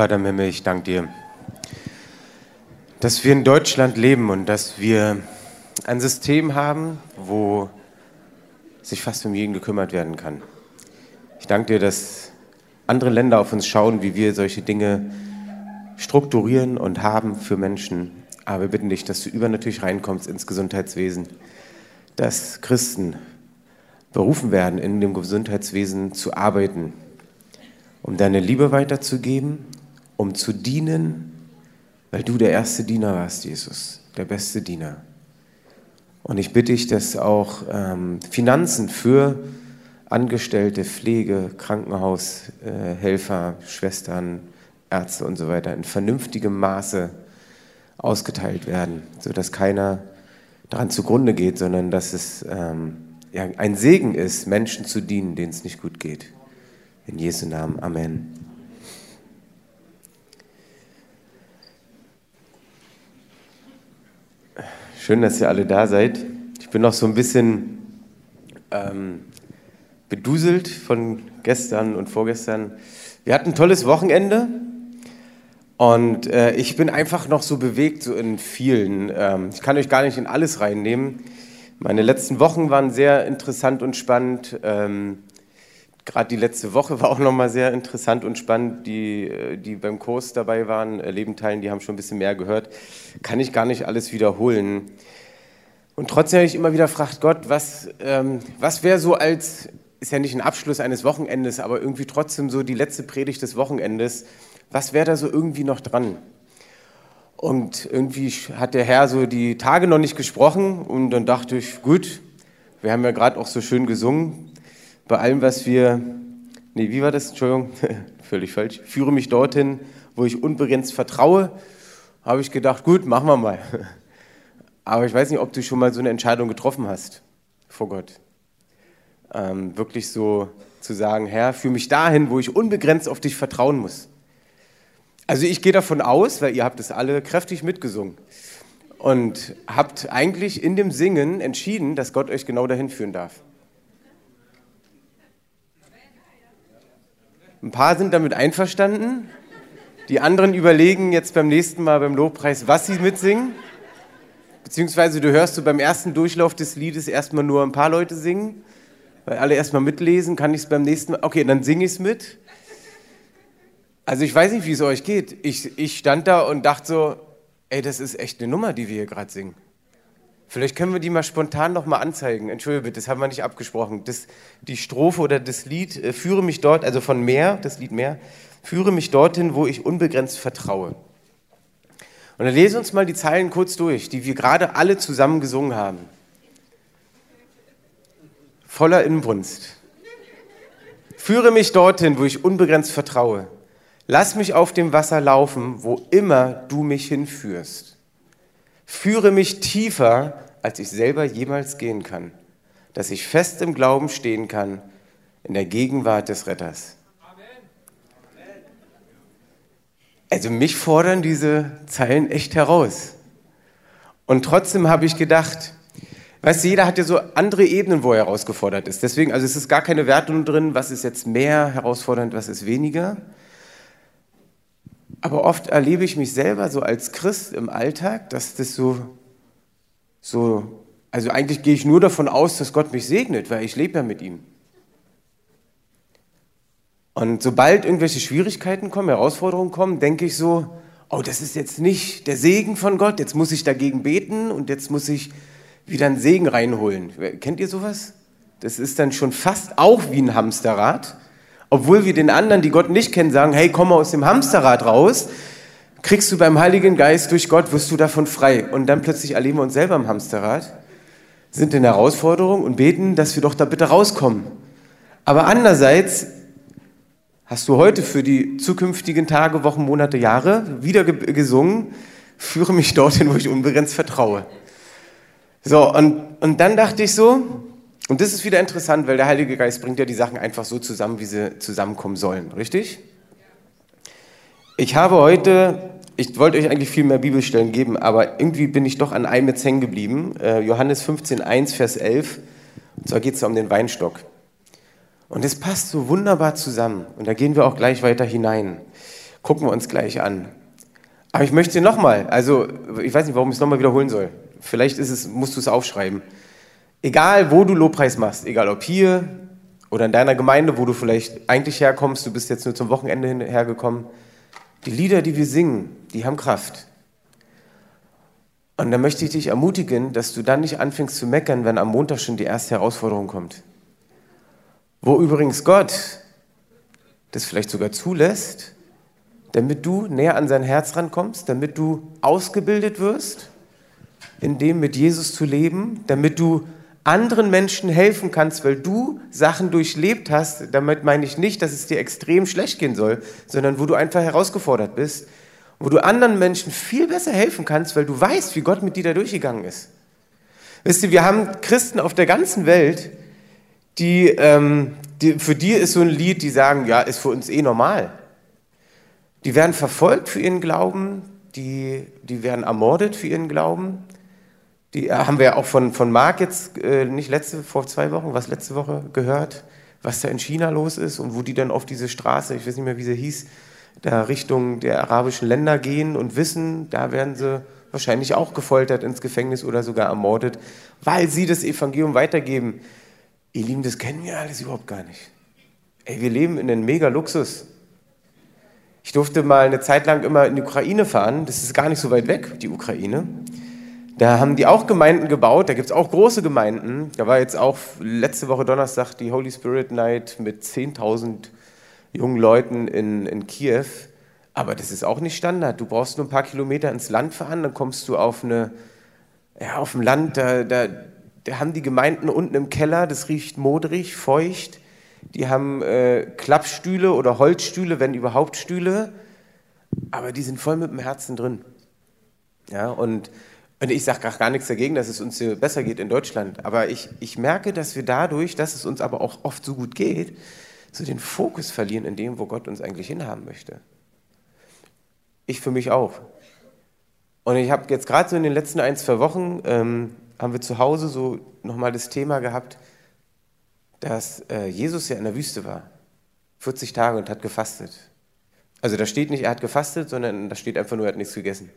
Vater im Himmel, ich danke dir, dass wir in Deutschland leben und dass wir ein System haben, wo sich fast um jeden gekümmert werden kann. Ich danke dir, dass andere Länder auf uns schauen, wie wir solche Dinge strukturieren und haben für Menschen. Aber wir bitten dich, dass du übernatürlich reinkommst ins Gesundheitswesen, dass Christen berufen werden, in dem Gesundheitswesen zu arbeiten, um deine Liebe weiterzugeben, um zu dienen, weil du der erste Diener warst, Jesus, der beste Diener. Und ich bitte dich, dass auch ähm, Finanzen für Angestellte, Pflege, Krankenhaushelfer, äh, Schwestern, Ärzte und so weiter in vernünftigem Maße ausgeteilt werden, sodass keiner daran zugrunde geht, sondern dass es ähm, ja, ein Segen ist, Menschen zu dienen, denen es nicht gut geht. In Jesu Namen. Amen. Schön, dass ihr alle da seid. Ich bin noch so ein bisschen ähm, beduselt von gestern und vorgestern. Wir hatten ein tolles Wochenende und äh, ich bin einfach noch so bewegt, so in vielen. Ähm, ich kann euch gar nicht in alles reinnehmen. Meine letzten Wochen waren sehr interessant und spannend. Ähm, Gerade die letzte Woche war auch nochmal sehr interessant und spannend. Die, äh, die beim Kurs dabei waren, äh, Leben teilen, die haben schon ein bisschen mehr gehört. Kann ich gar nicht alles wiederholen. Und trotzdem habe ich immer wieder gefragt, Gott, was, ähm, was wäre so als, ist ja nicht ein Abschluss eines Wochenendes, aber irgendwie trotzdem so die letzte Predigt des Wochenendes, was wäre da so irgendwie noch dran? Und irgendwie hat der Herr so die Tage noch nicht gesprochen und dann dachte ich, gut, wir haben ja gerade auch so schön gesungen, bei allem, was wir, nee, wie war das? Entschuldigung, völlig falsch. Führe mich dorthin, wo ich unbegrenzt vertraue, habe ich gedacht, gut, machen wir mal. Aber ich weiß nicht, ob du schon mal so eine Entscheidung getroffen hast vor Gott. Ähm, wirklich so zu sagen, Herr, führe mich dahin, wo ich unbegrenzt auf dich vertrauen muss. Also ich gehe davon aus, weil ihr habt es alle kräftig mitgesungen und habt eigentlich in dem Singen entschieden, dass Gott euch genau dahin führen darf. Ein paar sind damit einverstanden. Die anderen überlegen jetzt beim nächsten Mal beim Lobpreis, was sie mitsingen. Beziehungsweise du hörst du beim ersten Durchlauf des Liedes erstmal nur ein paar Leute singen, weil alle erstmal mitlesen. Kann ich es beim nächsten Mal? Okay, dann singe ich es mit. Also ich weiß nicht, wie es euch geht. Ich, ich stand da und dachte so, ey, das ist echt eine Nummer, die wir hier gerade singen. Vielleicht können wir die mal spontan noch mal anzeigen. Entschuldige bitte, das haben wir nicht abgesprochen. Das, die Strophe oder das Lied, äh, führe mich dort, also von Meer, das Lied Meer, führe mich dorthin, wo ich unbegrenzt vertraue. Und dann lese uns mal die Zeilen kurz durch, die wir gerade alle zusammen gesungen haben. Voller Inbrunst. Führe mich dorthin, wo ich unbegrenzt vertraue. Lass mich auf dem Wasser laufen, wo immer du mich hinführst. Führe mich tiefer, als ich selber jemals gehen kann, dass ich fest im Glauben stehen kann in der Gegenwart des Retters. Also mich fordern diese Zeilen echt heraus. Und trotzdem habe ich gedacht, weißt du, jeder hat ja so andere Ebenen, wo er herausgefordert ist. Deswegen, also es ist gar keine Wertung drin, was ist jetzt mehr herausfordernd, was ist weniger. Aber oft erlebe ich mich selber so als Christ im Alltag, dass das so, so, also eigentlich gehe ich nur davon aus, dass Gott mich segnet, weil ich lebe ja mit ihm. Und sobald irgendwelche Schwierigkeiten kommen, Herausforderungen kommen, denke ich so, oh, das ist jetzt nicht der Segen von Gott, jetzt muss ich dagegen beten und jetzt muss ich wieder einen Segen reinholen. Kennt ihr sowas? Das ist dann schon fast auch wie ein Hamsterrad. Obwohl wir den anderen, die Gott nicht kennen, sagen, hey, komm mal aus dem Hamsterrad raus, kriegst du beim Heiligen Geist durch Gott, wirst du davon frei. Und dann plötzlich erleben wir uns selber im Hamsterrad, sind in Herausforderung und beten, dass wir doch da bitte rauskommen. Aber andererseits hast du heute für die zukünftigen Tage, Wochen, Monate, Jahre wieder gesungen, führe mich dorthin, wo ich unbegrenzt vertraue. So, und, und dann dachte ich so, und das ist wieder interessant, weil der Heilige Geist bringt ja die Sachen einfach so zusammen, wie sie zusammenkommen sollen, richtig? Ich habe heute, ich wollte euch eigentlich viel mehr Bibelstellen geben, aber irgendwie bin ich doch an einem jetzt hängen geblieben. Äh, Johannes 15, 1, Vers 11. Und zwar geht es um den Weinstock. Und es passt so wunderbar zusammen. Und da gehen wir auch gleich weiter hinein. Gucken wir uns gleich an. Aber ich möchte nochmal, also ich weiß nicht, warum ich es nochmal wiederholen soll. Vielleicht ist es, musst du es aufschreiben. Egal, wo du Lobpreis machst, egal ob hier oder in deiner Gemeinde, wo du vielleicht eigentlich herkommst, du bist jetzt nur zum Wochenende hergekommen, die Lieder, die wir singen, die haben Kraft. Und da möchte ich dich ermutigen, dass du dann nicht anfängst zu meckern, wenn am Montag schon die erste Herausforderung kommt. Wo übrigens Gott das vielleicht sogar zulässt, damit du näher an sein Herz rankommst, damit du ausgebildet wirst, in dem mit Jesus zu leben, damit du anderen Menschen helfen kannst, weil du Sachen durchlebt hast. Damit meine ich nicht, dass es dir extrem schlecht gehen soll, sondern wo du einfach herausgefordert bist, wo du anderen Menschen viel besser helfen kannst, weil du weißt, wie Gott mit dir da durchgegangen ist. Wisst ihr, wir haben Christen auf der ganzen Welt, die, ähm, die, für die ist so ein Lied, die sagen, ja, ist für uns eh normal. Die werden verfolgt für ihren Glauben, die, die werden ermordet für ihren Glauben. Die äh, haben wir ja auch von, von Marc jetzt, äh, nicht letzte, vor zwei Wochen, was letzte Woche gehört, was da in China los ist und wo die dann auf diese Straße, ich weiß nicht mehr, wie sie hieß, da Richtung der arabischen Länder gehen und wissen, da werden sie wahrscheinlich auch gefoltert ins Gefängnis oder sogar ermordet, weil sie das Evangelium weitergeben. Ihr Lieben, das kennen wir alles überhaupt gar nicht. Ey, wir leben in einem mega Luxus. Ich durfte mal eine Zeit lang immer in die Ukraine fahren. Das ist gar nicht so weit weg, die Ukraine. Da haben die auch Gemeinden gebaut. Da gibt es auch große Gemeinden. Da war jetzt auch letzte Woche Donnerstag die Holy Spirit Night mit 10.000 jungen Leuten in, in Kiew. Aber das ist auch nicht Standard. Du brauchst nur ein paar Kilometer ins Land fahren, dann kommst du auf, eine, ja, auf ein Land, da, da, da haben die Gemeinden unten im Keller, das riecht modrig, feucht. Die haben äh, Klappstühle oder Holzstühle, wenn überhaupt Stühle, aber die sind voll mit dem Herzen drin. Ja, und, und ich sage gar nichts dagegen, dass es uns hier besser geht in Deutschland, aber ich, ich merke, dass wir dadurch, dass es uns aber auch oft so gut geht, so den Fokus verlieren in dem, wo Gott uns eigentlich hinhaben möchte. Ich für mich auch. Und ich habe jetzt gerade so in den letzten ein, zwei Wochen, ähm, haben wir zu Hause so nochmal das Thema gehabt, dass äh, Jesus ja in der Wüste war, 40 Tage und hat gefastet. Also da steht nicht, er hat gefastet, sondern da steht einfach nur, er hat nichts gegessen.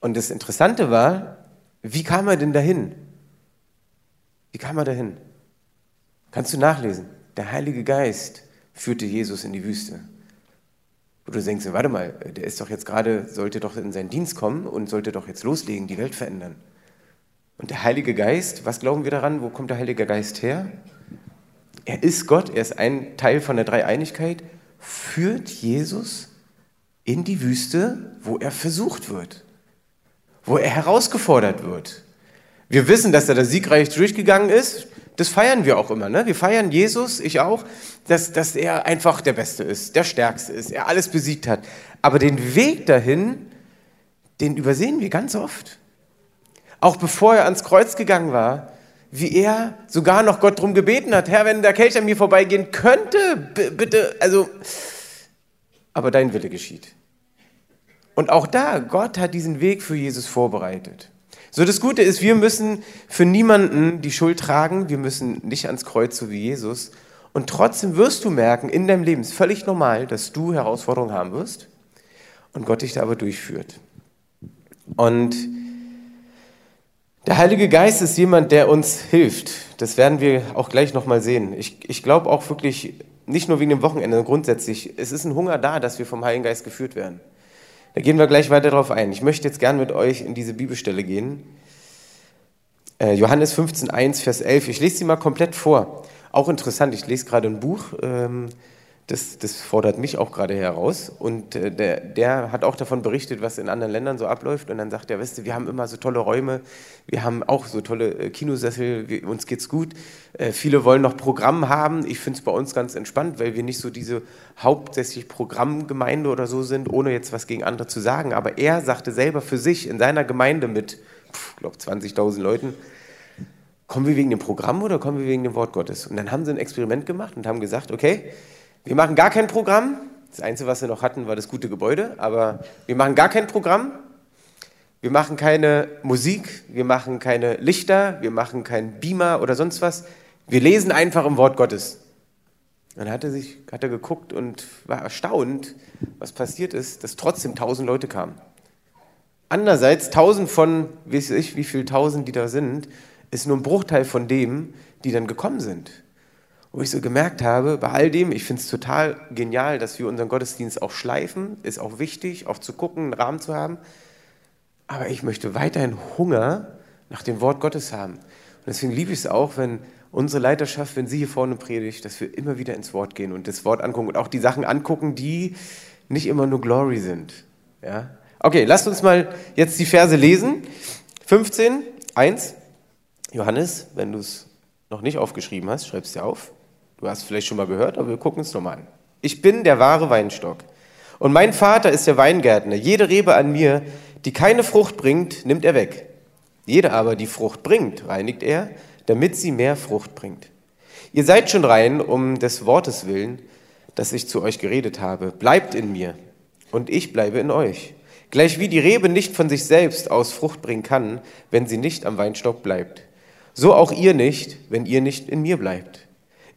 Und das Interessante war, wie kam er denn dahin? Wie kam er dahin? Kannst du nachlesen. Der Heilige Geist führte Jesus in die Wüste. Wo du denkst, warte mal, der ist doch jetzt gerade, sollte doch in seinen Dienst kommen und sollte doch jetzt loslegen, die Welt verändern. Und der Heilige Geist, was glauben wir daran? Wo kommt der Heilige Geist her? Er ist Gott, er ist ein Teil von der Dreieinigkeit, führt Jesus in die Wüste, wo er versucht wird, wo er herausgefordert wird. Wir wissen, dass er da siegreich durchgegangen ist. Das feiern wir auch immer. Ne? Wir feiern Jesus, ich auch, dass, dass er einfach der Beste ist, der Stärkste ist, er alles besiegt hat. Aber den Weg dahin, den übersehen wir ganz oft auch bevor er ans Kreuz gegangen war, wie er sogar noch Gott drum gebeten hat, Herr, wenn der Kelch an mir vorbeigehen könnte, bitte, also, aber dein Wille geschieht. Und auch da, Gott hat diesen Weg für Jesus vorbereitet. So, das Gute ist, wir müssen für niemanden die Schuld tragen, wir müssen nicht ans Kreuz so wie Jesus. Und trotzdem wirst du merken, in deinem Leben ist völlig normal, dass du Herausforderungen haben wirst und Gott dich da aber durchführt. Und der Heilige Geist ist jemand, der uns hilft. Das werden wir auch gleich nochmal sehen. Ich, ich glaube auch wirklich, nicht nur wegen dem Wochenende, grundsätzlich, es ist ein Hunger da, dass wir vom Heiligen Geist geführt werden. Da gehen wir gleich weiter darauf ein. Ich möchte jetzt gern mit euch in diese Bibelstelle gehen. Äh, Johannes 15, 1, Vers 11. Ich lese sie mal komplett vor. Auch interessant, ich lese gerade ein Buch. Ähm, das, das fordert mich auch gerade heraus. Und äh, der, der hat auch davon berichtet, was in anderen Ländern so abläuft. Und dann sagt er, weißt du, wir haben immer so tolle Räume, wir haben auch so tolle äh, Kinosessel, wir, uns geht's gut. Äh, viele wollen noch Programm haben. Ich finde es bei uns ganz entspannt, weil wir nicht so diese hauptsächlich Programmgemeinde oder so sind, ohne jetzt was gegen andere zu sagen. Aber er sagte selber für sich in seiner Gemeinde mit, ich glaube, 20.000 Leuten, kommen wir wegen dem Programm oder kommen wir wegen dem Wort Gottes? Und dann haben sie ein Experiment gemacht und haben gesagt, okay, wir machen gar kein Programm. Das Einzige, was wir noch hatten, war das gute Gebäude. Aber wir machen gar kein Programm. Wir machen keine Musik. Wir machen keine Lichter. Wir machen keinen Beamer oder sonst was. Wir lesen einfach im Wort Gottes. dann hat er, sich, hat er geguckt und war erstaunt, was passiert ist, dass trotzdem tausend Leute kamen. Andererseits, tausend von, weiß ich, wie viele tausend die da sind, ist nur ein Bruchteil von dem, die dann gekommen sind. Wo ich so gemerkt habe, bei all dem, ich finde es total genial, dass wir unseren Gottesdienst auch schleifen, ist auch wichtig, auch zu gucken, einen Rahmen zu haben. Aber ich möchte weiterhin Hunger nach dem Wort Gottes haben. Und deswegen liebe ich es auch, wenn unsere Leiterschaft, wenn sie hier vorne predigt, dass wir immer wieder ins Wort gehen und das Wort angucken und auch die Sachen angucken, die nicht immer nur Glory sind. Ja? Okay, lasst uns mal jetzt die Verse lesen. 15, 1. Johannes, wenn du es noch nicht aufgeschrieben hast, schreib es dir auf. Du hast vielleicht schon mal gehört, aber wir gucken es nochmal an. Ich bin der wahre Weinstock. Und mein Vater ist der Weingärtner. Jede Rebe an mir, die keine Frucht bringt, nimmt er weg. Jede aber, die Frucht bringt, reinigt er, damit sie mehr Frucht bringt. Ihr seid schon rein um des Wortes willen, das ich zu euch geredet habe. Bleibt in mir und ich bleibe in euch. Gleich wie die Rebe nicht von sich selbst aus Frucht bringen kann, wenn sie nicht am Weinstock bleibt. So auch ihr nicht, wenn ihr nicht in mir bleibt.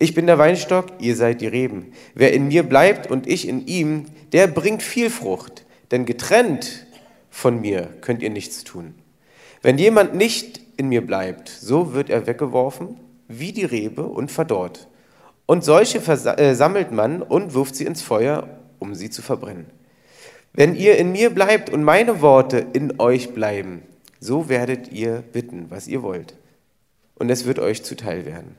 Ich bin der Weinstock, ihr seid die Reben. Wer in mir bleibt und ich in ihm, der bringt viel Frucht. Denn getrennt von mir könnt ihr nichts tun. Wenn jemand nicht in mir bleibt, so wird er weggeworfen wie die Rebe und verdorrt. Und solche äh, sammelt man und wirft sie ins Feuer, um sie zu verbrennen. Wenn ihr in mir bleibt und meine Worte in euch bleiben, so werdet ihr bitten, was ihr wollt. Und es wird euch zuteil werden.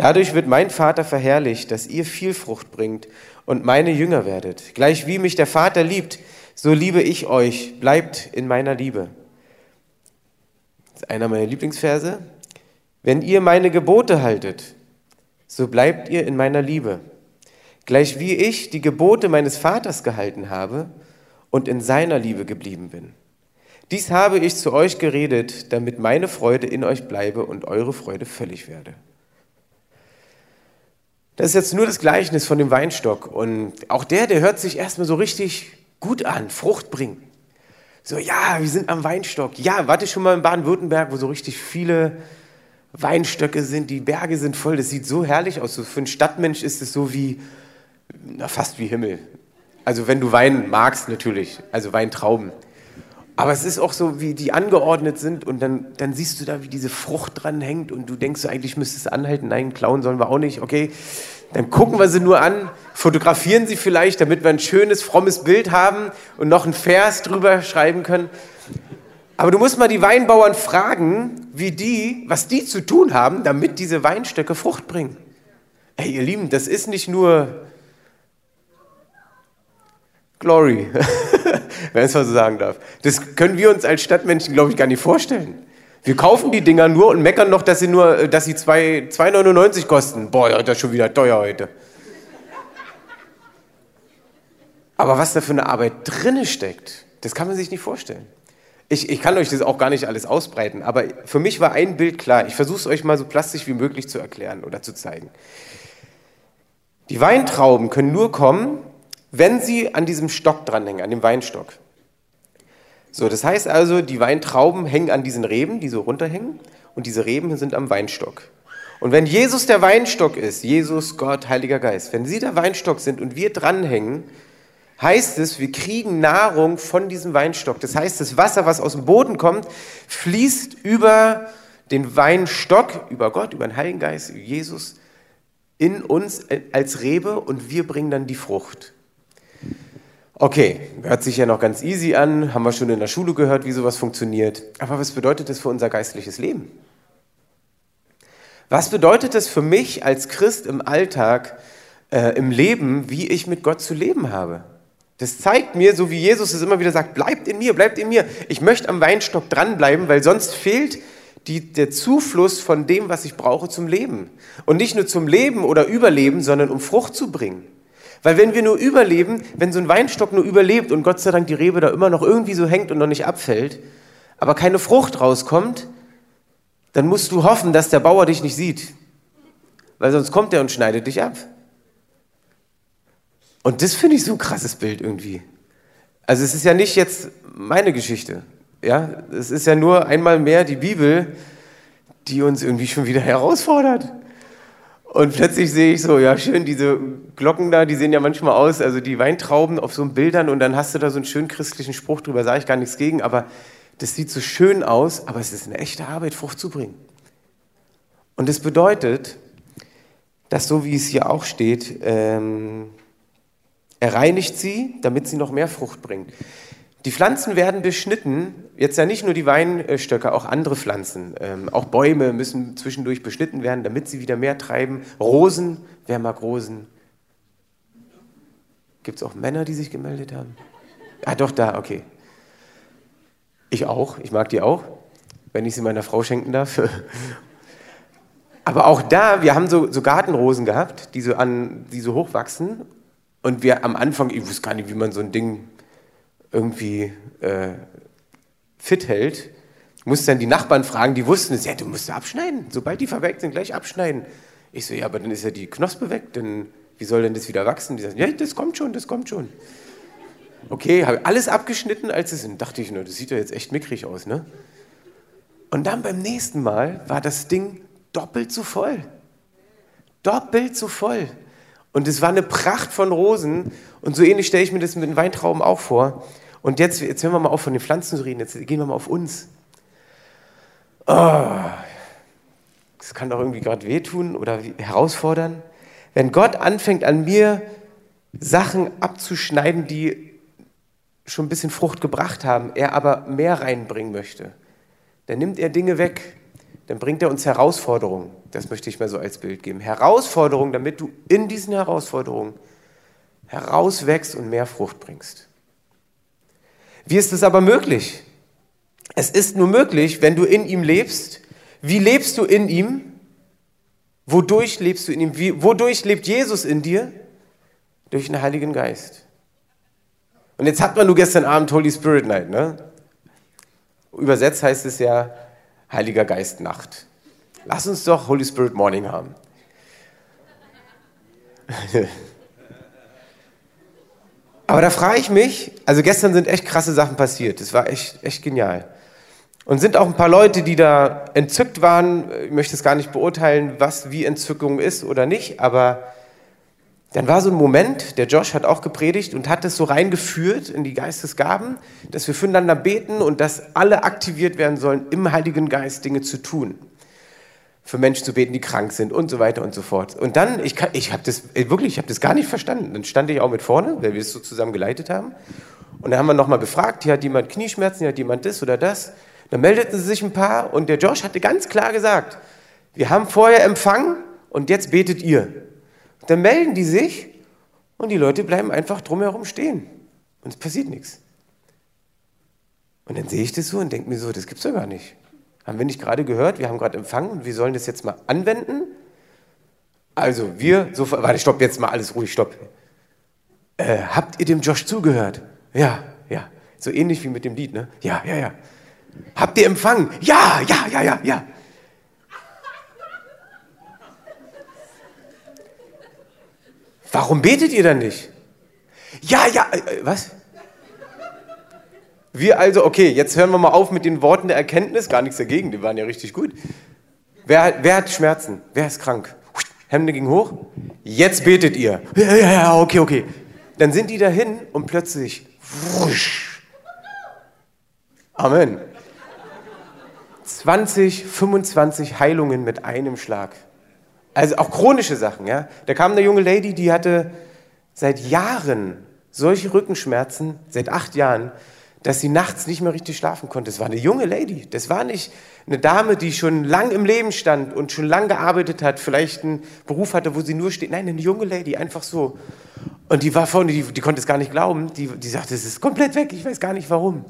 Dadurch wird mein Vater verherrlicht, dass ihr viel Frucht bringt und meine Jünger werdet. Gleich wie mich der Vater liebt, so liebe ich euch. Bleibt in meiner Liebe. Das ist einer meiner Lieblingsverse. Wenn ihr meine Gebote haltet, so bleibt ihr in meiner Liebe. Gleich wie ich die Gebote meines Vaters gehalten habe und in seiner Liebe geblieben bin. Dies habe ich zu euch geredet, damit meine Freude in euch bleibe und eure Freude völlig werde. Das ist jetzt nur das Gleichnis von dem Weinstock. Und auch der, der hört sich erstmal so richtig gut an, Frucht bringen. So, ja, wir sind am Weinstock. Ja, warte schon mal in Baden-Württemberg, wo so richtig viele Weinstöcke sind, die Berge sind voll. Das sieht so herrlich aus. So für einen Stadtmensch ist es so wie, na, fast wie Himmel. Also wenn du Wein magst natürlich, also Weintrauben. Aber es ist auch so, wie die angeordnet sind und dann, dann siehst du da, wie diese Frucht dran hängt und du denkst, eigentlich müsstest du anhalten. Nein, klauen sollen wir auch nicht. Okay, dann gucken wir sie nur an, fotografieren sie vielleicht, damit wir ein schönes, frommes Bild haben und noch einen Vers drüber schreiben können. Aber du musst mal die Weinbauern fragen, wie die, was die zu tun haben, damit diese Weinstöcke Frucht bringen. Ey, ihr Lieben, das ist nicht nur Glory, wenn ich es mal so sagen darf. Das können wir uns als Stadtmenschen, glaube ich, gar nicht vorstellen. Wir kaufen die Dinger nur und meckern noch, dass sie nur, dass sie 2,99 kosten. Boah, das ist schon wieder teuer heute. Aber was da für eine Arbeit drinne steckt, das kann man sich nicht vorstellen. Ich, ich kann euch das auch gar nicht alles ausbreiten, aber für mich war ein Bild klar. Ich versuche es euch mal so plastisch wie möglich zu erklären oder zu zeigen. Die Weintrauben können nur kommen, wenn sie an diesem Stock dranhängen, an dem Weinstock. So, das heißt also, die Weintrauben hängen an diesen Reben, die so runterhängen, und diese Reben sind am Weinstock. Und wenn Jesus der Weinstock ist, Jesus, Gott, Heiliger Geist, wenn sie der Weinstock sind und wir dranhängen, heißt es, wir kriegen Nahrung von diesem Weinstock. Das heißt, das Wasser, was aus dem Boden kommt, fließt über den Weinstock, über Gott, über den Heiligen Geist, Jesus, in uns als Rebe und wir bringen dann die Frucht. Okay, hört sich ja noch ganz easy an, haben wir schon in der Schule gehört, wie sowas funktioniert. Aber was bedeutet das für unser geistliches Leben? Was bedeutet das für mich als Christ im Alltag, äh, im Leben, wie ich mit Gott zu leben habe? Das zeigt mir, so wie Jesus es immer wieder sagt, bleibt in mir, bleibt in mir. Ich möchte am Weinstock dranbleiben, weil sonst fehlt die, der Zufluss von dem, was ich brauche zum Leben. Und nicht nur zum Leben oder Überleben, sondern um Frucht zu bringen. Weil wenn wir nur überleben, wenn so ein Weinstock nur überlebt und Gott sei Dank die Rebe da immer noch irgendwie so hängt und noch nicht abfällt, aber keine Frucht rauskommt, dann musst du hoffen, dass der Bauer dich nicht sieht. Weil sonst kommt er und schneidet dich ab. Und das finde ich so ein krasses Bild irgendwie. Also es ist ja nicht jetzt meine Geschichte. Ja, es ist ja nur einmal mehr die Bibel, die uns irgendwie schon wieder herausfordert. Und plötzlich sehe ich so, ja schön, diese Glocken da, die sehen ja manchmal aus, also die Weintrauben auf so Bildern und dann hast du da so einen schönen christlichen Spruch drüber, sage ich gar nichts gegen, aber das sieht so schön aus, aber es ist eine echte Arbeit, Frucht zu bringen. Und das bedeutet, dass so wie es hier auch steht, ähm, er reinigt sie, damit sie noch mehr Frucht bringt. Die Pflanzen werden beschnitten, jetzt ja nicht nur die Weinstöcke, auch andere Pflanzen. Ähm, auch Bäume müssen zwischendurch beschnitten werden, damit sie wieder mehr treiben. Rosen, wer mag Rosen? Gibt es auch Männer, die sich gemeldet haben? Ah, doch, da, okay. Ich auch, ich mag die auch, wenn ich sie meiner Frau schenken darf. Aber auch da, wir haben so, so Gartenrosen gehabt, die so, an, die so hoch wachsen. Und wir am Anfang, ich wusste gar nicht, wie man so ein Ding irgendwie äh, fit hält, musste dann die Nachbarn fragen, die wussten es, ja, du musst abschneiden, sobald die verweckt sind, gleich abschneiden. Ich so, ja, aber dann ist ja die Knospe weg, dann, wie soll denn das wieder wachsen? Die sagen, ja, das kommt schon, das kommt schon. Okay, habe alles abgeschnitten, als es sind. Dachte ich nur, das sieht ja jetzt echt mickrig aus, ne? Und dann beim nächsten Mal war das Ding doppelt so voll. Doppelt so voll. Und es war eine Pracht von Rosen. Und so ähnlich stelle ich mir das mit den Weintrauben auch vor. Und jetzt, jetzt hören wir mal auf, von den Pflanzen zu reden. Jetzt gehen wir mal auf uns. Oh, das kann doch irgendwie gerade wehtun oder herausfordern. Wenn Gott anfängt, an mir Sachen abzuschneiden, die schon ein bisschen Frucht gebracht haben, er aber mehr reinbringen möchte, dann nimmt er Dinge weg, dann bringt er uns Herausforderungen. Das möchte ich mal so als Bild geben. Herausforderungen, damit du in diesen Herausforderungen herauswächst und mehr Frucht bringst. Wie ist es aber möglich? Es ist nur möglich, wenn du in ihm lebst. Wie lebst du in ihm? Wodurch lebst du in ihm? Wie, wodurch lebt Jesus in dir? Durch den Heiligen Geist. Und jetzt hat man nur gestern Abend Holy Spirit Night, ne? Übersetzt heißt es ja, Heiliger Geist Nacht. Lass uns doch Holy Spirit Morning haben. Aber da frage ich mich, also gestern sind echt krasse Sachen passiert. Das war echt, echt genial. Und sind auch ein paar Leute, die da entzückt waren. Ich möchte es gar nicht beurteilen, was wie Entzückung ist oder nicht, aber dann war so ein Moment, der Josh hat auch gepredigt und hat es so reingeführt in die Geistesgaben, dass wir füreinander beten und dass alle aktiviert werden sollen, im Heiligen Geist Dinge zu tun. Für Menschen zu beten, die krank sind und so weiter und so fort. Und dann, ich, ich habe das äh, wirklich, ich habe das gar nicht verstanden. Dann stand ich auch mit vorne, weil wir es so zusammen geleitet haben. Und dann haben wir nochmal gefragt, hier hat jemand Knieschmerzen, hier hat jemand das oder das. Dann meldeten sie sich ein paar und der Josh hatte ganz klar gesagt, wir haben vorher empfangen und jetzt betet ihr. Dann melden die sich und die Leute bleiben einfach drumherum stehen. Und es passiert nichts. Und dann sehe ich das so und denke mir so, das gibt's doch gar nicht. Haben wir nicht gerade gehört, wir haben gerade empfangen und wir sollen das jetzt mal anwenden? Also wir, so, warte, stopp, jetzt mal alles ruhig, stopp. Äh, habt ihr dem Josh zugehört? Ja, ja. So ähnlich wie mit dem Lied, ne? Ja, ja, ja. Habt ihr empfangen? Ja, ja, ja, ja, ja. Warum betet ihr dann nicht? Ja, ja, äh, äh, was? Wir also, okay, jetzt hören wir mal auf mit den Worten der Erkenntnis, gar nichts dagegen, die waren ja richtig gut. Wer, wer hat Schmerzen? Wer ist krank? Hemde ging hoch. Jetzt betet ihr. Ja, ja, ja, okay, okay. Dann sind die dahin und plötzlich, wusch. Amen. 20, 25 Heilungen mit einem Schlag. Also auch chronische Sachen, ja. Da kam eine junge Lady, die hatte seit Jahren solche Rückenschmerzen, seit acht Jahren, dass sie nachts nicht mehr richtig schlafen konnte. Das war eine junge Lady. Das war nicht eine Dame, die schon lang im Leben stand und schon lang gearbeitet hat, vielleicht einen Beruf hatte, wo sie nur steht. Nein, eine junge Lady, einfach so. Und die war vorne, die, die konnte es gar nicht glauben. Die, die sagte, es ist komplett weg, ich weiß gar nicht warum.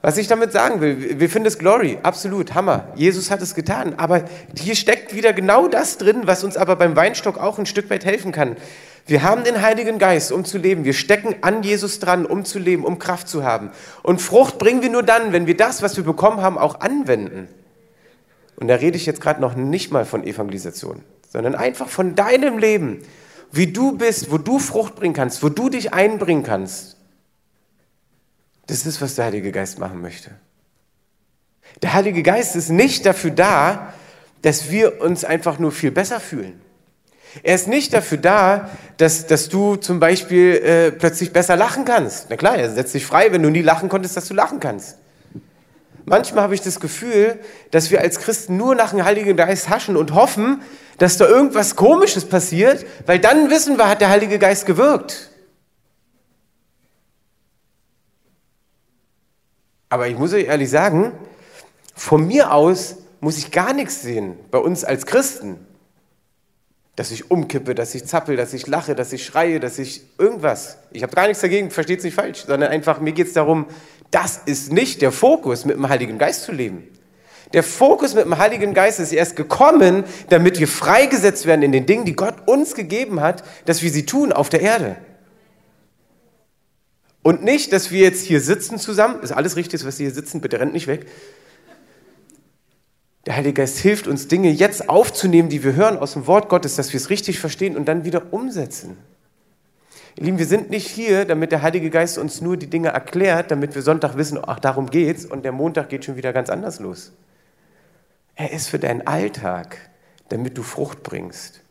Was ich damit sagen will, wir finden es Glory, absolut, Hammer. Jesus hat es getan. Aber hier steckt wieder genau das drin, was uns aber beim Weinstock auch ein Stück weit helfen kann. Wir haben den Heiligen Geist, um zu leben. Wir stecken an Jesus dran, um zu leben, um Kraft zu haben. Und Frucht bringen wir nur dann, wenn wir das, was wir bekommen haben, auch anwenden. Und da rede ich jetzt gerade noch nicht mal von Evangelisation, sondern einfach von deinem Leben, wie du bist, wo du Frucht bringen kannst, wo du dich einbringen kannst. Das ist, was der Heilige Geist machen möchte. Der Heilige Geist ist nicht dafür da, dass wir uns einfach nur viel besser fühlen. Er ist nicht dafür da, dass, dass du zum Beispiel äh, plötzlich besser lachen kannst. Na klar, er setzt dich frei, wenn du nie lachen konntest, dass du lachen kannst. Manchmal habe ich das Gefühl, dass wir als Christen nur nach dem Heiligen Geist haschen und hoffen, dass da irgendwas Komisches passiert, weil dann wissen wir, hat der Heilige Geist gewirkt. Aber ich muss euch ehrlich sagen, von mir aus muss ich gar nichts sehen bei uns als Christen. Dass ich umkippe, dass ich zappel, dass ich lache, dass ich schreie, dass ich irgendwas. Ich habe gar nichts dagegen, versteht es nicht falsch, sondern einfach, mir geht es darum, das ist nicht der Fokus, mit dem Heiligen Geist zu leben. Der Fokus mit dem Heiligen Geist ist erst gekommen, damit wir freigesetzt werden in den Dingen, die Gott uns gegeben hat, dass wir sie tun auf der Erde. Und nicht, dass wir jetzt hier sitzen zusammen, ist alles richtig, was Sie hier sitzen, bitte rennt nicht weg, der Heilige Geist hilft uns, Dinge jetzt aufzunehmen, die wir hören aus dem Wort Gottes, dass wir es richtig verstehen und dann wieder umsetzen. Ihr Lieben, wir sind nicht hier, damit der Heilige Geist uns nur die Dinge erklärt, damit wir Sonntag wissen, ach, darum geht's und der Montag geht schon wieder ganz anders los. Er ist für deinen Alltag, damit du Frucht bringst.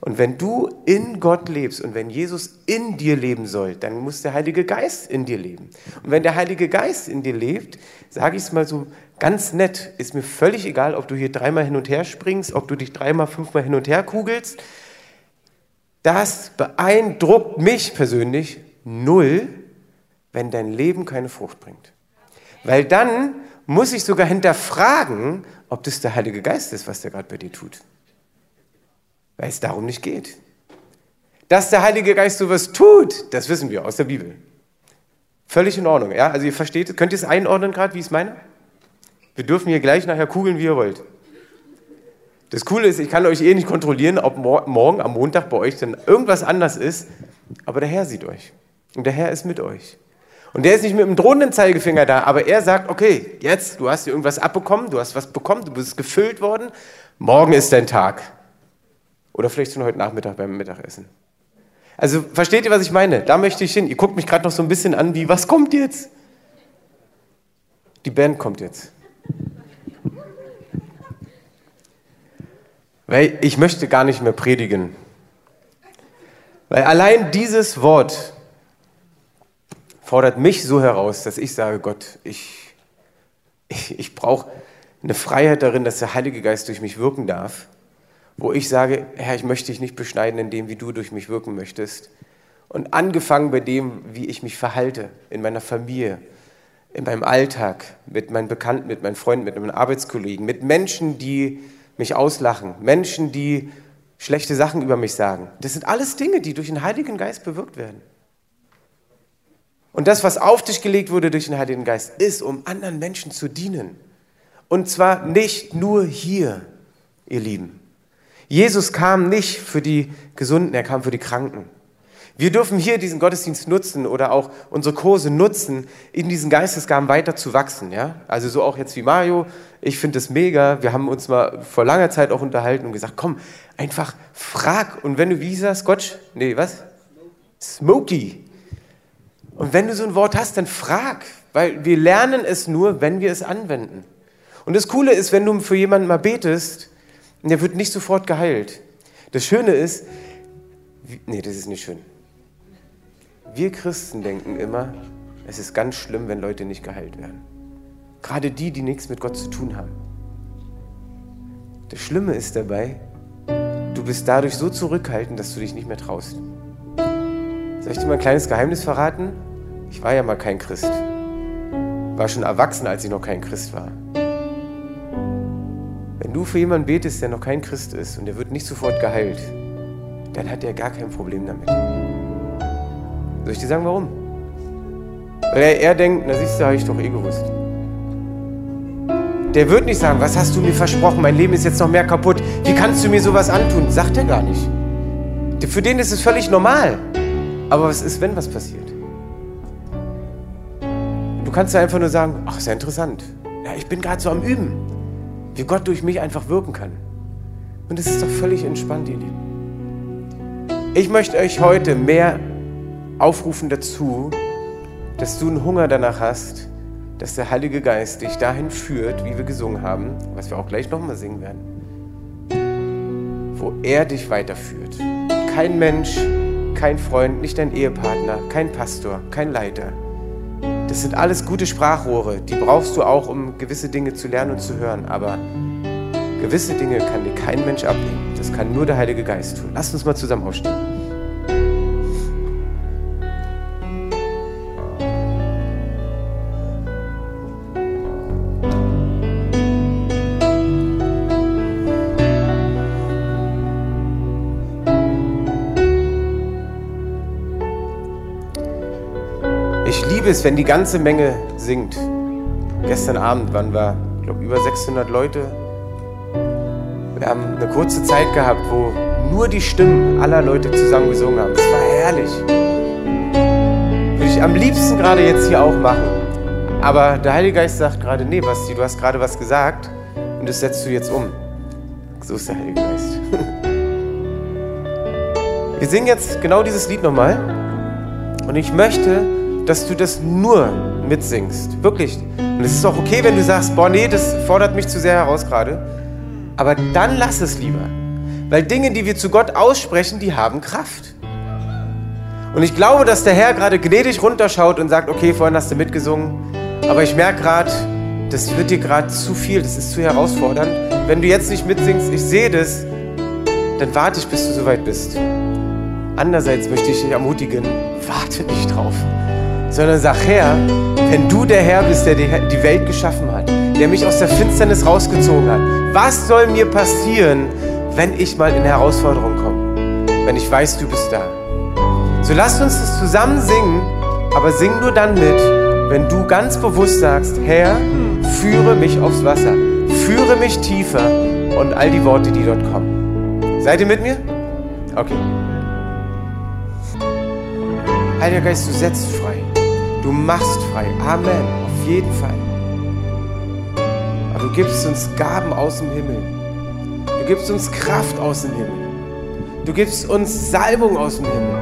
Und wenn du in Gott lebst und wenn Jesus in dir leben soll, dann muss der Heilige Geist in dir leben. Und wenn der Heilige Geist in dir lebt, sage ich es mal so ganz nett, ist mir völlig egal, ob du hier dreimal hin und her springst, ob du dich dreimal, fünfmal hin und her kugelst. Das beeindruckt mich persönlich null, wenn dein Leben keine Frucht bringt. Weil dann muss ich sogar hinterfragen, ob das der Heilige Geist ist, was der gerade bei dir tut weil es darum nicht geht. Dass der Heilige Geist sowas tut, das wissen wir aus der Bibel. Völlig in Ordnung. Ja? Also ihr versteht, könnt ihr es einordnen gerade, wie ich es meine? Wir dürfen hier gleich nachher kugeln, wie ihr wollt. Das Coole ist, ich kann euch eh nicht kontrollieren, ob morgen am Montag bei euch dann irgendwas anders ist, aber der Herr sieht euch. Und der Herr ist mit euch. Und der ist nicht mit dem drohenden Zeigefinger da, aber er sagt, okay, jetzt, du hast dir irgendwas abbekommen, du hast was bekommen, du bist gefüllt worden, morgen ist dein Tag. Oder vielleicht schon heute Nachmittag beim Mittagessen. Also versteht ihr, was ich meine? Da möchte ich hin. Ihr guckt mich gerade noch so ein bisschen an, wie, was kommt jetzt? Die Band kommt jetzt. Weil ich möchte gar nicht mehr predigen. Weil allein dieses Wort fordert mich so heraus, dass ich sage, Gott, ich, ich, ich brauche eine Freiheit darin, dass der Heilige Geist durch mich wirken darf wo ich sage, Herr, ich möchte dich nicht beschneiden in dem, wie du durch mich wirken möchtest. Und angefangen bei dem, wie ich mich verhalte in meiner Familie, in meinem Alltag, mit meinen Bekannten, mit meinen Freunden, mit meinen Arbeitskollegen, mit Menschen, die mich auslachen, Menschen, die schlechte Sachen über mich sagen. Das sind alles Dinge, die durch den Heiligen Geist bewirkt werden. Und das, was auf dich gelegt wurde durch den Heiligen Geist, ist, um anderen Menschen zu dienen. Und zwar nicht nur hier, ihr Lieben. Jesus kam nicht für die Gesunden, er kam für die Kranken. Wir dürfen hier diesen Gottesdienst nutzen oder auch unsere Kurse nutzen, in diesen Geistesgaben weiter zu wachsen. Ja? Also so auch jetzt wie Mario. Ich finde es mega. Wir haben uns mal vor langer Zeit auch unterhalten und gesagt, komm, einfach frag. Und wenn du, wie das, Scotch? Nee, was? Smoky. Und wenn du so ein Wort hast, dann frag. Weil wir lernen es nur, wenn wir es anwenden. Und das Coole ist, wenn du für jemanden mal betest, und er wird nicht sofort geheilt. Das Schöne ist, nee, das ist nicht schön. Wir Christen denken immer, es ist ganz schlimm, wenn Leute nicht geheilt werden. Gerade die, die nichts mit Gott zu tun haben. Das Schlimme ist dabei, du bist dadurch so zurückhaltend, dass du dich nicht mehr traust. Soll ich dir mal ein kleines Geheimnis verraten? Ich war ja mal kein Christ. War schon erwachsen, als ich noch kein Christ war. Wenn du für jemanden betest, der noch kein Christ ist und der wird nicht sofort geheilt, dann hat er gar kein Problem damit. Soll ich dir sagen, warum? Weil er, er denkt, na siehst du, habe ich doch eh gewusst. Der wird nicht sagen, was hast du mir versprochen, mein Leben ist jetzt noch mehr kaputt, wie kannst du mir sowas antun? Sagt er gar nicht. Für den ist es völlig normal. Aber was ist, wenn was passiert? Du kannst ja einfach nur sagen, ach, ist ja interessant. Ja, ich bin gerade so am Üben wie Gott durch mich einfach wirken kann. Und es ist doch völlig entspannt, ihr Lieben. Ich möchte euch heute mehr aufrufen dazu, dass du einen Hunger danach hast, dass der Heilige Geist dich dahin führt, wie wir gesungen haben, was wir auch gleich nochmal singen werden, wo er dich weiterführt. Kein Mensch, kein Freund, nicht dein Ehepartner, kein Pastor, kein Leiter. Das sind alles gute Sprachrohre, die brauchst du auch, um gewisse Dinge zu lernen und zu hören. Aber gewisse Dinge kann dir kein Mensch abnehmen. Das kann nur der Heilige Geist tun. Lass uns mal zusammen aufstehen. Ist, wenn die ganze Menge singt. Gestern Abend waren wir, ich glaube, über 600 Leute. Wir haben eine kurze Zeit gehabt, wo nur die Stimmen aller Leute zusammen gesungen haben. Es war herrlich. Würde ich am liebsten gerade jetzt hier auch machen. Aber der Heilige Geist sagt gerade, nee, Basti, du hast gerade was gesagt und das setzt du jetzt um. So ist der Heilige Geist. Wir singen jetzt genau dieses Lied nochmal. Und ich möchte, dass du das nur mitsingst. Wirklich. Und es ist auch okay, wenn du sagst, boah, nee, das fordert mich zu sehr heraus gerade. Aber dann lass es lieber. Weil Dinge, die wir zu Gott aussprechen, die haben Kraft. Und ich glaube, dass der Herr gerade gnädig runterschaut und sagt, okay, vorhin hast du mitgesungen, aber ich merke gerade, das wird dir gerade zu viel, das ist zu herausfordernd. Wenn du jetzt nicht mitsingst, ich sehe das, dann warte ich, bis du soweit bist. Andererseits möchte ich dich ermutigen, warte nicht drauf sondern sag, Herr, wenn du der Herr bist, der die Welt geschaffen hat, der mich aus der Finsternis rausgezogen hat, was soll mir passieren, wenn ich mal in Herausforderungen komme? Wenn ich weiß, du bist da. So lasst uns das zusammen singen, aber sing nur dann mit, wenn du ganz bewusst sagst, Herr, führe mich aufs Wasser, führe mich tiefer und all die Worte, die dort kommen. Seid ihr mit mir? Okay. Heiliger Geist, du setzt frei. Du machst frei. Amen. Auf jeden Fall. Aber du gibst uns Gaben aus dem Himmel. Du gibst uns Kraft aus dem Himmel. Du gibst uns Salbung aus dem Himmel.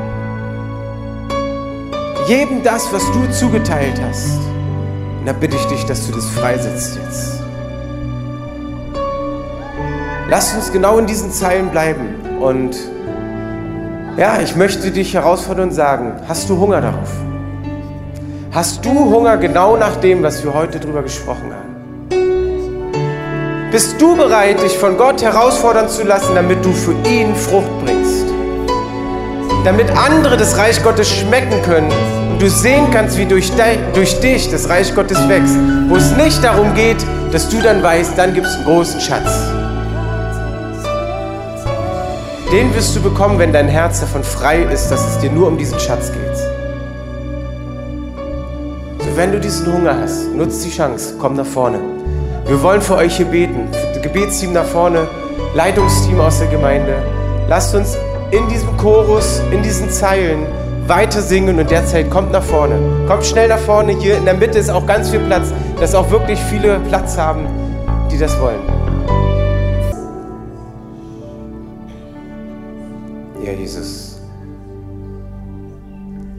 Jedem das, was du zugeteilt hast. Und da bitte ich dich, dass du das freisetzt jetzt. Lass uns genau in diesen Zeilen bleiben. Und ja, ich möchte dich herausfordern und sagen, hast du Hunger darauf? Hast du Hunger genau nach dem, was wir heute drüber gesprochen haben? Bist du bereit, dich von Gott herausfordern zu lassen, damit du für ihn Frucht bringst? Damit andere das Reich Gottes schmecken können und du sehen kannst, wie durch, durch dich das Reich Gottes wächst. Wo es nicht darum geht, dass du dann weißt, dann gibt es einen großen Schatz. Den wirst du bekommen, wenn dein Herz davon frei ist, dass es dir nur um diesen Schatz geht wenn du diesen Hunger hast, nutzt die Chance, komm nach vorne. Wir wollen für euch hier beten. Gebetsteam nach vorne, Leitungsteam aus der Gemeinde. Lasst uns in diesem Chorus, in diesen Zeilen weiter singen und derzeit kommt nach vorne. Kommt schnell nach vorne. Hier in der Mitte ist auch ganz viel Platz, dass auch wirklich viele Platz haben, die das wollen. Ja, Jesus,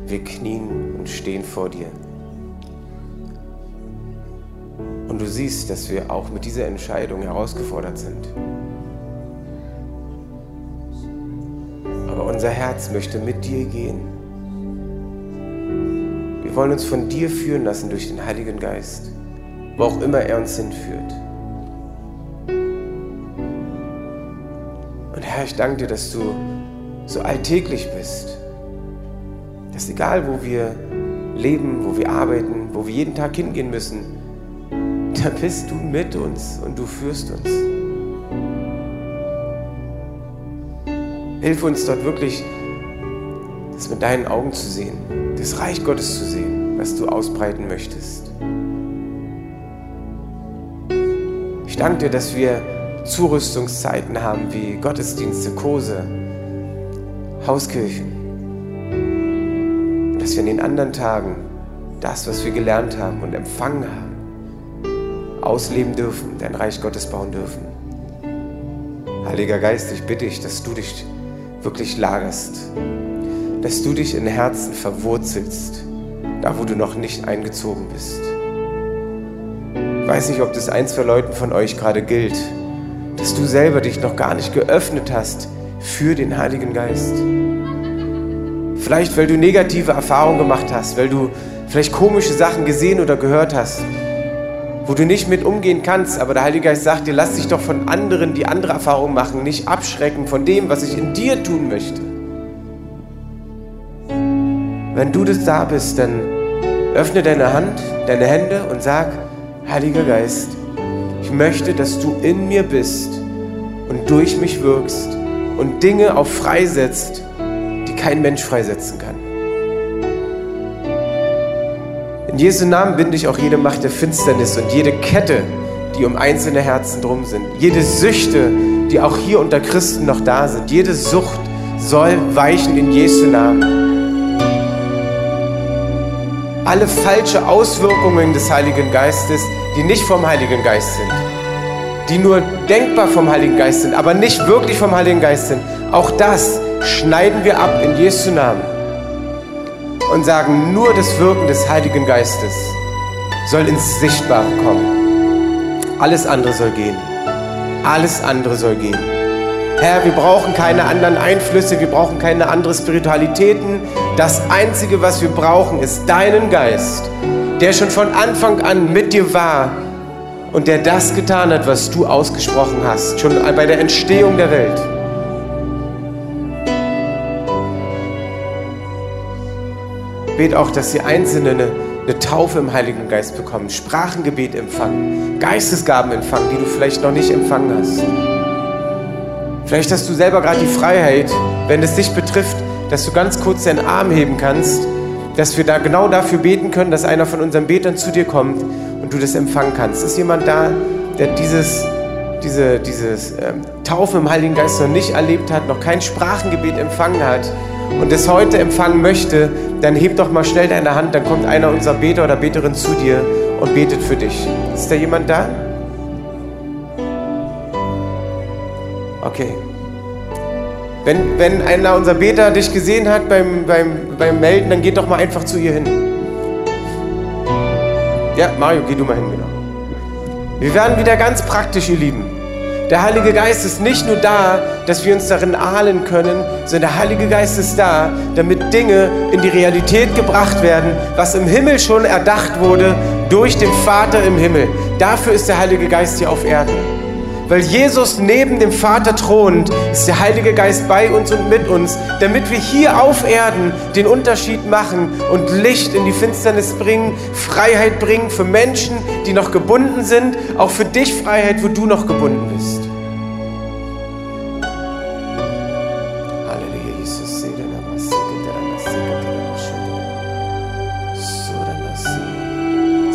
wir knien und stehen vor dir. Und du siehst, dass wir auch mit dieser Entscheidung herausgefordert sind. Aber unser Herz möchte mit dir gehen. Wir wollen uns von dir führen lassen durch den Heiligen Geist, wo auch immer er uns hinführt. Und Herr, ich danke dir, dass du so alltäglich bist. Dass egal, wo wir leben, wo wir arbeiten, wo wir jeden Tag hingehen müssen, da bist du mit uns und du führst uns. Hilf uns dort wirklich, das mit deinen Augen zu sehen, das Reich Gottes zu sehen, was du ausbreiten möchtest. Ich danke dir, dass wir Zurüstungszeiten haben wie Gottesdienste, Kurse, Hauskirchen. Dass wir in den anderen Tagen das, was wir gelernt haben und empfangen haben, ausleben dürfen, dein Reich Gottes bauen dürfen. Heiliger Geist, ich bitte dich, dass du dich wirklich lagerst, dass du dich in Herzen verwurzelst, da wo du noch nicht eingezogen bist. Ich weiß nicht, ob das eins für Leuten von euch gerade gilt, dass du selber dich noch gar nicht geöffnet hast für den Heiligen Geist. Vielleicht, weil du negative Erfahrungen gemacht hast, weil du vielleicht komische Sachen gesehen oder gehört hast, wo du nicht mit umgehen kannst, aber der Heilige Geist sagt dir, lass dich doch von anderen, die andere Erfahrungen machen, nicht abschrecken von dem, was ich in dir tun möchte. Wenn du das da bist, dann öffne deine Hand, deine Hände und sag, Heiliger Geist, ich möchte, dass du in mir bist und durch mich wirkst und Dinge auch freisetzt, die kein Mensch freisetzen kann. Jesu Namen binde ich auch jede Macht der Finsternis und jede Kette, die um einzelne Herzen drum sind. Jede Süchte, die auch hier unter Christen noch da sind. Jede Sucht soll weichen in Jesu Namen. Alle falsche Auswirkungen des Heiligen Geistes, die nicht vom Heiligen Geist sind, die nur denkbar vom Heiligen Geist sind, aber nicht wirklich vom Heiligen Geist sind, auch das schneiden wir ab in Jesu Namen und sagen, nur das Wirken des Heiligen Geistes soll ins Sichtbare kommen. Alles andere soll gehen. Alles andere soll gehen. Herr, wir brauchen keine anderen Einflüsse, wir brauchen keine anderen Spiritualitäten. Das Einzige, was wir brauchen, ist deinen Geist, der schon von Anfang an mit dir war und der das getan hat, was du ausgesprochen hast, schon bei der Entstehung der Welt. Bete auch, dass die Einzelnen eine, eine Taufe im Heiligen Geist bekommen, Sprachengebet empfangen, Geistesgaben empfangen, die du vielleicht noch nicht empfangen hast. Vielleicht hast du selber gerade die Freiheit, wenn es dich betrifft, dass du ganz kurz deinen Arm heben kannst, dass wir da genau dafür beten können, dass einer von unseren Betern zu dir kommt und du das empfangen kannst. Ist jemand da, der dieses, diese, dieses ähm, Taufe im Heiligen Geist noch nicht erlebt hat, noch kein Sprachengebet empfangen hat? und es heute empfangen möchte, dann heb doch mal schnell deine Hand, dann kommt einer unserer Beter oder Beterin zu dir und betet für dich. Ist da jemand da? Okay. Wenn, wenn einer unserer Beter dich gesehen hat beim, beim, beim Melden, dann geht doch mal einfach zu ihr hin. Ja, Mario, geh du mal hin, genau. Wir werden wieder ganz praktisch, ihr Lieben. Der Heilige Geist ist nicht nur da, dass wir uns darin ahlen können, sondern der Heilige Geist ist da, damit Dinge in die Realität gebracht werden, was im Himmel schon erdacht wurde durch den Vater im Himmel. Dafür ist der Heilige Geist hier auf Erden. Weil Jesus neben dem Vater thront, ist der Heilige Geist bei uns und mit uns, damit wir hier auf Erden den Unterschied machen und Licht in die Finsternis bringen, Freiheit bringen für Menschen, die noch gebunden sind, auch für dich Freiheit, wo du noch gebunden bist.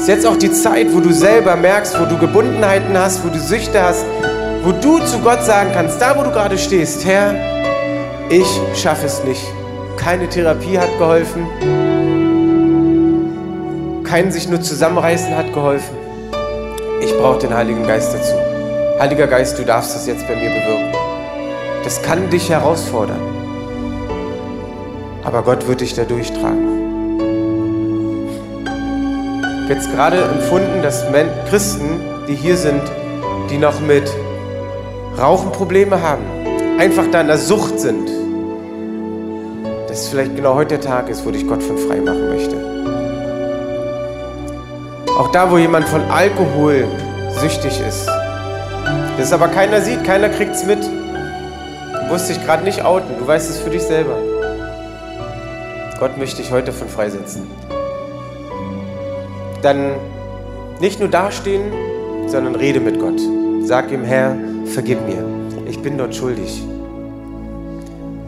Ist jetzt auch die Zeit, wo du selber merkst, wo du Gebundenheiten hast, wo du Süchte hast, wo du zu Gott sagen kannst, da wo du gerade stehst, Herr, ich schaffe es nicht. Keine Therapie hat geholfen. Kein sich nur zusammenreißen hat geholfen. Ich brauche den Heiligen Geist dazu. Heiliger Geist, du darfst das jetzt bei mir bewirken. Das kann dich herausfordern. Aber Gott wird dich da durchtragen jetzt gerade empfunden, dass Christen, die hier sind, die noch mit Rauchen Probleme haben, einfach da in der Sucht sind, dass vielleicht genau heute der Tag ist, wo dich Gott von frei machen möchte. Auch da, wo jemand von Alkohol süchtig ist, das aber keiner sieht, keiner kriegt es mit. Du musst dich gerade nicht outen, du weißt es für dich selber. Gott möchte dich heute von freisetzen dann nicht nur dastehen, sondern rede mit Gott. Sag ihm, Herr, vergib mir. Ich bin dort schuldig.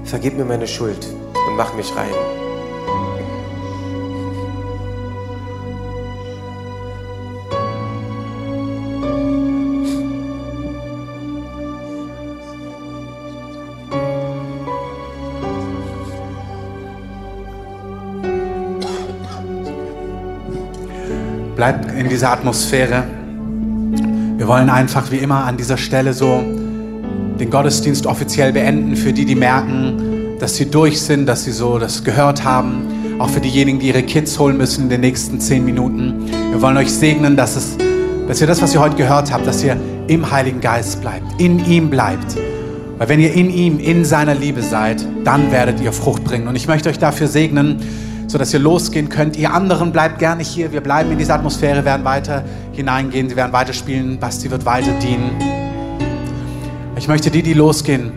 Vergib mir meine Schuld und mach mich rein. Bleibt in dieser Atmosphäre. Wir wollen einfach wie immer an dieser Stelle so den Gottesdienst offiziell beenden für die, die merken, dass sie durch sind, dass sie so das gehört haben. Auch für diejenigen, die ihre Kids holen müssen in den nächsten zehn Minuten. Wir wollen euch segnen, dass, es, dass ihr das, was ihr heute gehört habt, dass ihr im Heiligen Geist bleibt, in ihm bleibt. Weil wenn ihr in ihm, in seiner Liebe seid, dann werdet ihr Frucht bringen. Und ich möchte euch dafür segnen, sodass ihr losgehen könnt. Ihr anderen bleibt gerne hier. Wir bleiben in dieser Atmosphäre, werden weiter hineingehen. Sie werden weiterspielen. Basti wird weiter dienen. Ich möchte die, die losgehen,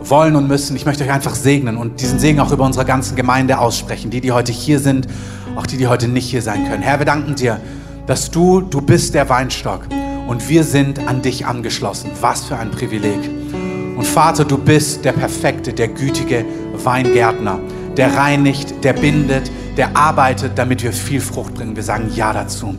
wollen und müssen, ich möchte euch einfach segnen und diesen Segen auch über unsere ganze Gemeinde aussprechen. Die, die heute hier sind, auch die, die heute nicht hier sein können. Herr, wir danken dir, dass du, du bist der Weinstock und wir sind an dich angeschlossen. Was für ein Privileg. Und Vater, du bist der perfekte, der gütige Weingärtner, der reinigt, der bindet, der arbeitet, damit wir viel Frucht bringen. Wir sagen Ja dazu.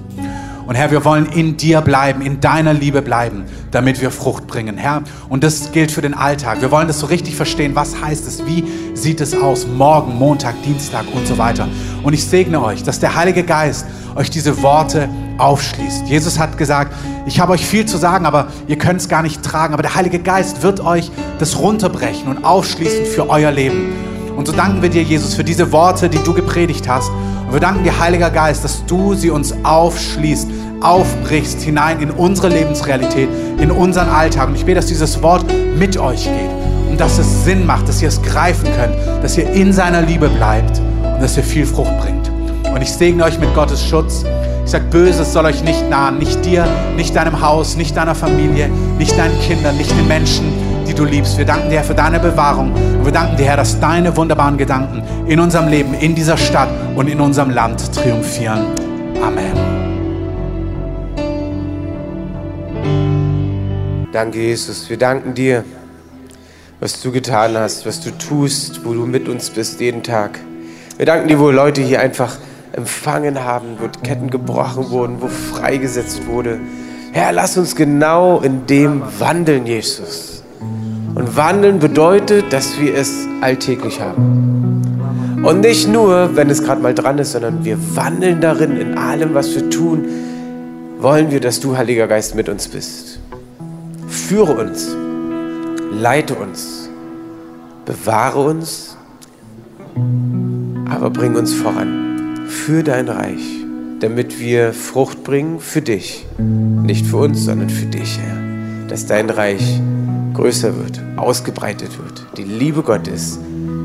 Und Herr, wir wollen in dir bleiben, in deiner Liebe bleiben, damit wir Frucht bringen, Herr. Und das gilt für den Alltag. Wir wollen das so richtig verstehen. Was heißt es? Wie sieht es aus? Morgen, Montag, Dienstag und so weiter. Und ich segne euch, dass der Heilige Geist euch diese Worte aufschließt. Jesus hat gesagt, ich habe euch viel zu sagen, aber ihr könnt es gar nicht tragen. Aber der Heilige Geist wird euch das runterbrechen und aufschließen für euer Leben. Und so danken wir dir, Jesus, für diese Worte, die du gepredigt hast. Und wir danken dir, Heiliger Geist, dass du sie uns aufschließt, aufbrichst hinein in unsere Lebensrealität, in unseren Alltag. Und ich bete, dass dieses Wort mit euch geht und dass es Sinn macht, dass ihr es greifen könnt, dass ihr in seiner Liebe bleibt und dass ihr viel Frucht bringt. Und ich segne euch mit Gottes Schutz. Ich sage, Böses soll euch nicht nahen, nicht dir, nicht deinem Haus, nicht deiner Familie, nicht deinen Kindern, nicht den Menschen, die du liebst. Wir danken dir für deine Bewahrung und wir danken dir, Herr, dass deine wunderbaren Gedanken in unserem Leben, in dieser Stadt und in unserem Land triumphieren. Amen. Danke, Jesus. Wir danken dir, was du getan hast, was du tust, wo du mit uns bist jeden Tag. Wir danken dir, wo Leute hier einfach empfangen haben, wo Ketten gebrochen wurden, wo freigesetzt wurde. Herr, lass uns genau in dem wandeln, Jesus. Und wandeln bedeutet, dass wir es alltäglich haben. Und nicht nur, wenn es gerade mal dran ist, sondern wir wandeln darin, in allem, was wir tun, wollen wir, dass du, Heiliger Geist, mit uns bist. Führe uns, leite uns, bewahre uns, aber bring uns voran für dein Reich, damit wir Frucht bringen für dich. Nicht für uns, sondern für dich, Herr. Dass dein Reich größer wird, ausgebreitet wird, die Liebe Gottes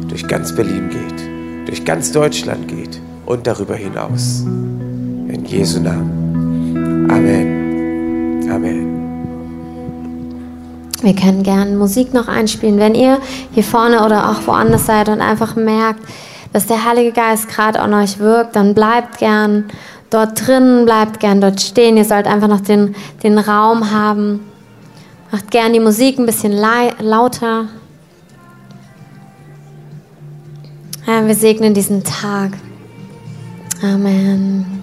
durch ganz Berlin geht, durch ganz Deutschland geht und darüber hinaus. In Jesu Namen. Amen. Amen. Wir können gerne Musik noch einspielen, wenn ihr hier vorne oder auch woanders seid und einfach merkt, dass der Heilige Geist gerade an euch wirkt, dann bleibt gern dort drin, bleibt gern dort stehen. Ihr sollt einfach noch den, den Raum haben. Macht gern die Musik ein bisschen lauter. Ja, wir segnen diesen Tag. Amen.